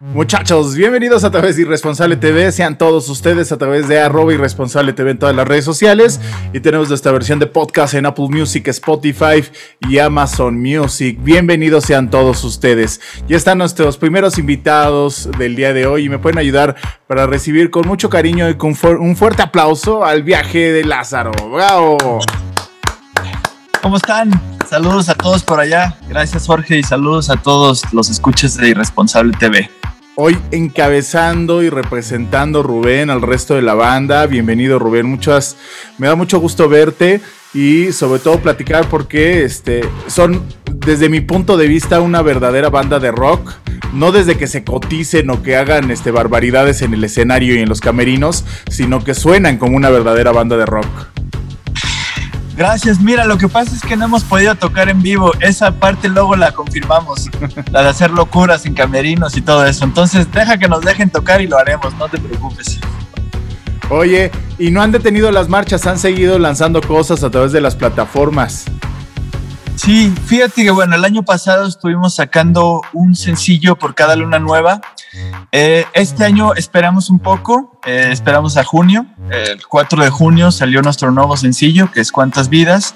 Muchachos, bienvenidos a través de Irresponsable TV. Sean todos ustedes a través de arroba Irresponsable TV en todas las redes sociales. Y tenemos nuestra versión de podcast en Apple Music, Spotify y Amazon Music. Bienvenidos sean todos ustedes. Ya están nuestros primeros invitados del día de hoy y me pueden ayudar para recibir con mucho cariño y con un fuerte aplauso al viaje de Lázaro. ¡Bravo! ¿Cómo están? Saludos a todos por allá. Gracias Jorge y saludos a todos los escuches de Irresponsable TV. Hoy encabezando y representando Rubén al resto de la banda. Bienvenido Rubén, muchas me da mucho gusto verte y sobre todo platicar porque este son desde mi punto de vista una verdadera banda de rock, no desde que se coticen o que hagan este barbaridades en el escenario y en los camerinos, sino que suenan como una verdadera banda de rock. Gracias, mira, lo que pasa es que no hemos podido tocar en vivo. Esa parte luego la confirmamos, la de hacer locuras en camerinos y todo eso. Entonces, deja que nos dejen tocar y lo haremos, no te preocupes. Oye, y no han detenido las marchas, han seguido lanzando cosas a través de las plataformas. Sí, fíjate que bueno, el año pasado estuvimos sacando un sencillo por cada luna nueva. Eh, este año esperamos un poco, eh, esperamos a junio. El 4 de junio salió nuestro nuevo sencillo, que es Cuántas Vidas.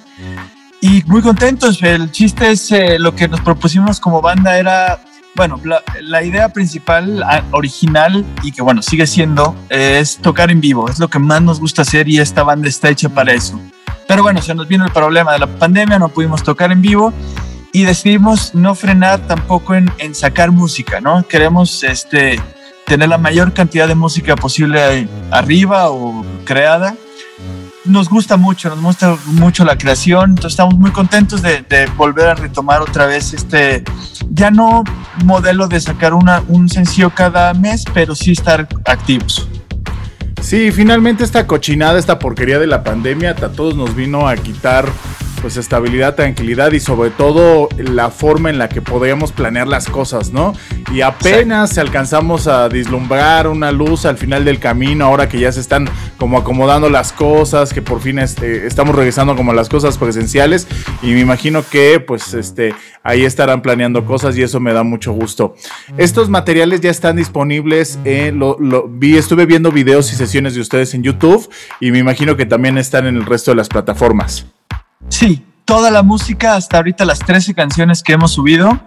Y muy contentos. El chiste es eh, lo que nos propusimos como banda era, bueno, la, la, idea principal, original y que bueno, sigue siendo, es tocar en vivo. Es lo que más nos gusta hacer y esta banda está hecha para eso. Pero bueno, se nos vino el problema de la pandemia, no pudimos tocar en vivo y decidimos no frenar tampoco en, en sacar música, ¿no? Queremos este, tener la mayor cantidad de música posible arriba o creada. Nos gusta mucho, nos gusta mucho la creación, entonces estamos muy contentos de, de volver a retomar otra vez este, ya no modelo de sacar una, un sencillo cada mes, pero sí estar activos. Sí, finalmente esta cochinada, esta porquería de la pandemia, a todos nos vino a quitar pues estabilidad, tranquilidad y sobre todo la forma en la que podíamos planear las cosas, ¿no? Y apenas sí. alcanzamos a vislumbrar una luz al final del camino, ahora que ya se están como acomodando las cosas, que por fin este, estamos regresando como a las cosas presenciales y me imagino que pues este ahí estarán planeando cosas y eso me da mucho gusto. Estos materiales ya están disponibles, en lo, lo, vi, estuve viendo videos y sesiones de ustedes en YouTube y me imagino que también están en el resto de las plataformas. Sí, toda la música, hasta ahorita las 13 canciones que hemos subido,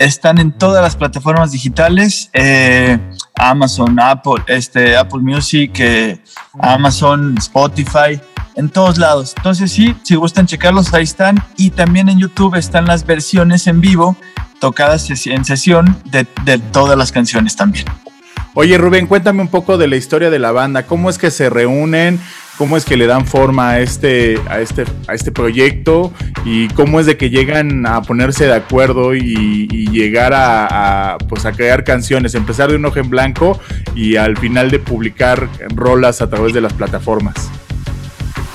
están en todas las plataformas digitales, eh, Amazon, Apple, este, Apple Music, eh, Amazon, Spotify, en todos lados. Entonces sí, si gustan checarlos, ahí están. Y también en YouTube están las versiones en vivo, tocadas en sesión de, de todas las canciones también. Oye Rubén, cuéntame un poco de la historia de la banda, cómo es que se reúnen, cómo es que le dan forma a este, a este, a este proyecto y cómo es de que llegan a ponerse de acuerdo y, llegar a, pues a crear canciones, empezar de un ojo en blanco y al final de publicar rolas a través de las plataformas.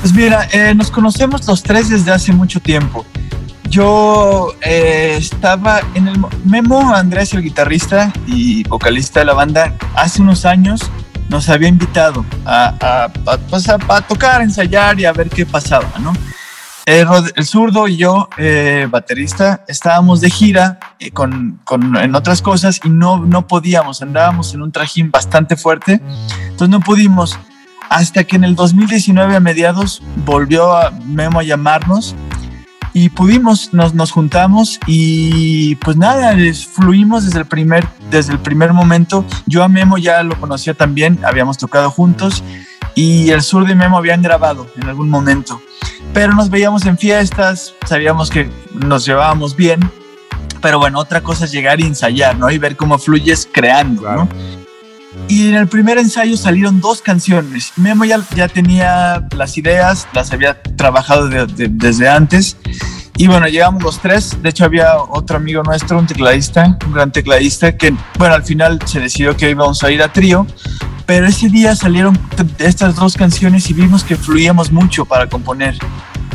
Pues mira, eh, nos conocemos los tres desde hace mucho tiempo. Yo eh, estaba en el Memo Andrés, el guitarrista y vocalista de la banda, hace unos años nos había invitado a, a, a, pues a, a tocar, ensayar y a ver qué pasaba, ¿no? El, el zurdo y yo, eh, baterista, estábamos de gira eh, con, con, en otras cosas y no, no podíamos, andábamos en un trajín bastante fuerte, entonces no pudimos. Hasta que en el 2019 a mediados volvió a Memo a llamarnos y pudimos, nos, nos juntamos y pues nada, fluimos desde el, primer, desde el primer momento. Yo a Memo ya lo conocía también, habíamos tocado juntos y el sur de Memo habían grabado en algún momento. Pero nos veíamos en fiestas, sabíamos que nos llevábamos bien Pero bueno, otra cosa es llegar y ensayar, ¿no? Y ver cómo fluyes creando, ¿no? Y en el primer ensayo salieron dos canciones. Memo ya, ya tenía las ideas, las había trabajado desde antes. Y bueno, llegamos los tres. De hecho, había otro amigo nuestro, un tecladista, un gran tecladista, que, bueno, al final se decidió que íbamos a ir a trío. Pero ese día salieron estas dos canciones y vimos que fluíamos mucho para componer.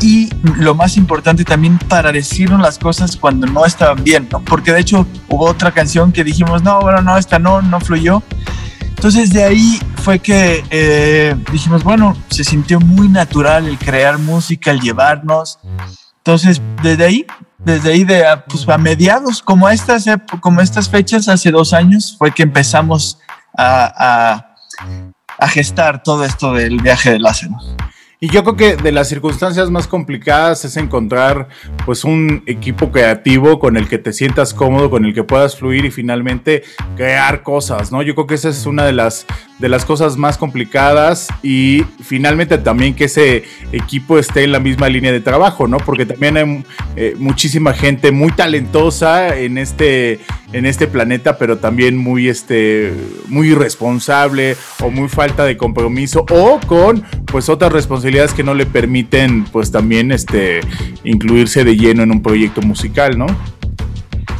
Y lo más importante también para decirnos las cosas cuando no estaban bien, ¿no? Porque de hecho hubo otra canción que dijimos, no, bueno, no, esta no, no fluyó. Entonces de ahí fue que eh, dijimos, bueno, se sintió muy natural el crear música, el llevarnos. Entonces, desde ahí, desde ahí de pues, a mediados, como estas, como estas fechas, hace dos años, fue que empezamos a, a gestar todo esto del viaje de Lázaro. Y yo creo que de las circunstancias más complicadas es encontrar pues un equipo creativo con el que te sientas cómodo, con el que puedas fluir y finalmente crear cosas, ¿no? Yo creo que esa es una de las de las cosas más complicadas y finalmente también que ese equipo esté en la misma línea de trabajo, ¿no? Porque también hay eh, muchísima gente muy talentosa en este, en este planeta, pero también muy, este, muy irresponsable o muy falta de compromiso o con pues otras responsabilidades que no le permiten pues también este, incluirse de lleno en un proyecto musical, ¿no?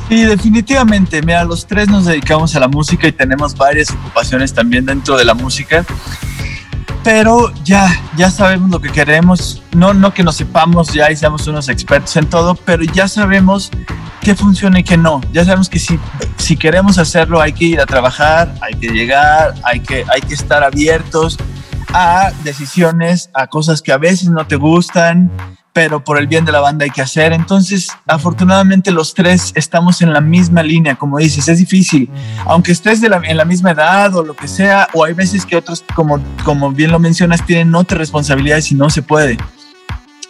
Sí, definitivamente. Mira, los tres nos dedicamos a la música y tenemos varias ocupaciones también dentro de la música. Pero ya, ya sabemos lo que queremos. No, no que nos sepamos ya y seamos unos expertos en todo, pero ya sabemos qué funciona y qué no. Ya sabemos que si, si queremos hacerlo hay que ir a trabajar, hay que llegar, hay que, hay que estar abiertos a decisiones, a cosas que a veces no te gustan, pero por el bien de la banda hay que hacer. Entonces, afortunadamente los tres estamos en la misma línea, como dices, es difícil, aunque estés de en la misma edad o lo que sea, o hay veces que otros, como, como bien lo mencionas, tienen otras responsabilidades y no se puede.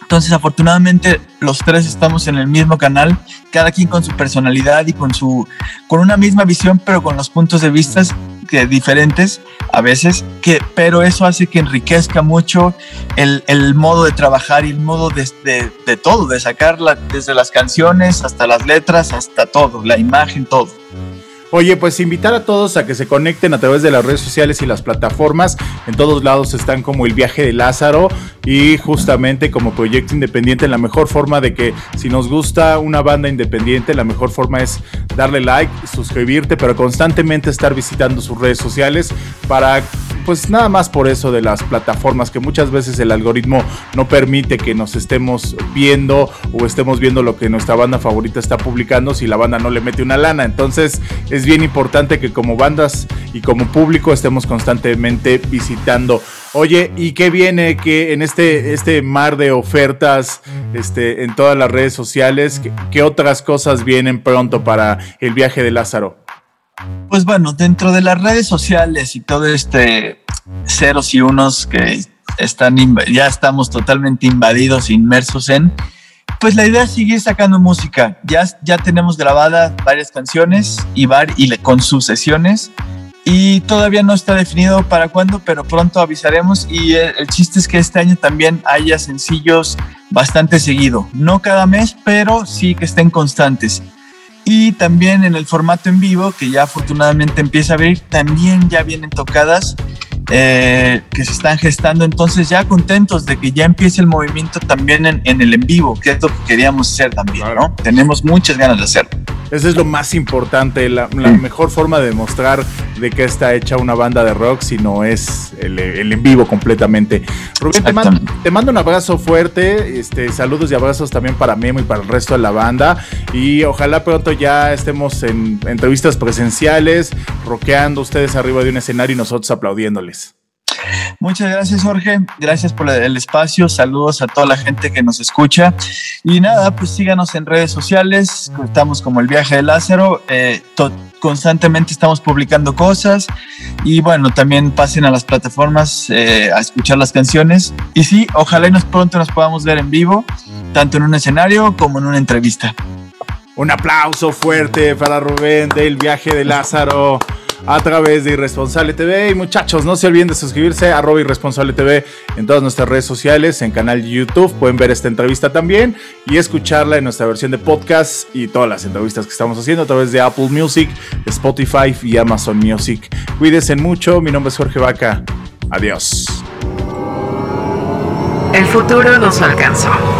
Entonces, afortunadamente, los tres estamos en el mismo canal, cada quien con su personalidad y con su, con una misma visión, pero con los puntos de vista que diferentes a veces, que, pero eso hace que enriquezca mucho el, el modo de trabajar y el modo de, de, de todo, de sacarla desde las canciones hasta las letras, hasta todo, la imagen, todo. Oye, pues invitar a todos a que se conecten a través de las redes sociales y las plataformas. En todos lados están como el viaje de Lázaro y justamente como proyecto independiente, la mejor forma de que si nos gusta una banda independiente, la mejor forma es darle like, suscribirte, pero constantemente estar visitando sus redes sociales para pues nada más por eso de las plataformas que muchas veces el algoritmo no permite que nos estemos viendo o estemos viendo lo que nuestra banda favorita está publicando si la banda no le mete una lana. Entonces, es bien importante que como bandas y como público estemos constantemente visitando. Oye, ¿y qué viene que en este, este mar de ofertas este, en todas las redes sociales? ¿qué, otras cosas vienen pronto para el viaje de Lázaro? Pues bueno, dentro de las redes sociales y todo este ceros y unos que están ya estamos totalmente invadidos, inmersos en, pues la idea es seguir sacando música. Ya, ya tenemos grabadas varias canciones y, var, y con sus sesiones. Y todavía no está definido para cuándo, pero pronto avisaremos. Y el, el, chiste es que este año también haya sencillos bastante seguido. No cada mes, pero sí que estén constantes. Y también en el formato en vivo, que ya afortunadamente empieza a abrir, también ya vienen tocadas eh, que se están gestando. Entonces ya contentos de que ya empiece el movimiento también en, en el en vivo, que es lo que queríamos hacer también, ¿no? Tenemos muchas ganas de hacerlo. Eso es lo más importante, la, la mejor forma de demostrar de qué está hecha una banda de rock, si no es el, el en vivo completamente. Rubén, te mando, te mando, un abrazo fuerte, este, saludos y abrazos también para Memo y para el resto de la banda. Y ojalá pronto ya estemos en entrevistas presenciales, rockeando ustedes arriba de un escenario y nosotros aplaudiéndoles. Muchas gracias, Jorge. Gracias por el espacio. Saludos a toda la gente que nos escucha. Y nada, pues síganos en redes sociales. Estamos como el viaje de Lázaro. Eh, constantemente estamos publicando cosas. Y bueno, también pasen a las plataformas eh, a escuchar las canciones. Y sí, ojalá y nos pronto nos podamos ver en vivo, tanto en un escenario como en una entrevista. Un aplauso fuerte para Rubén del viaje de Lázaro. A través de Irresponsable TV. Y muchachos, no se olviden de suscribirse a Irresponsable TV en todas nuestras redes sociales, en canal YouTube. Pueden ver esta entrevista también y escucharla en nuestra versión de podcast y todas las entrevistas que estamos haciendo a través de Apple Music, Spotify y Amazon Music. Cuídense mucho. Mi nombre es Jorge Vaca. Adiós. El futuro nos alcanzó.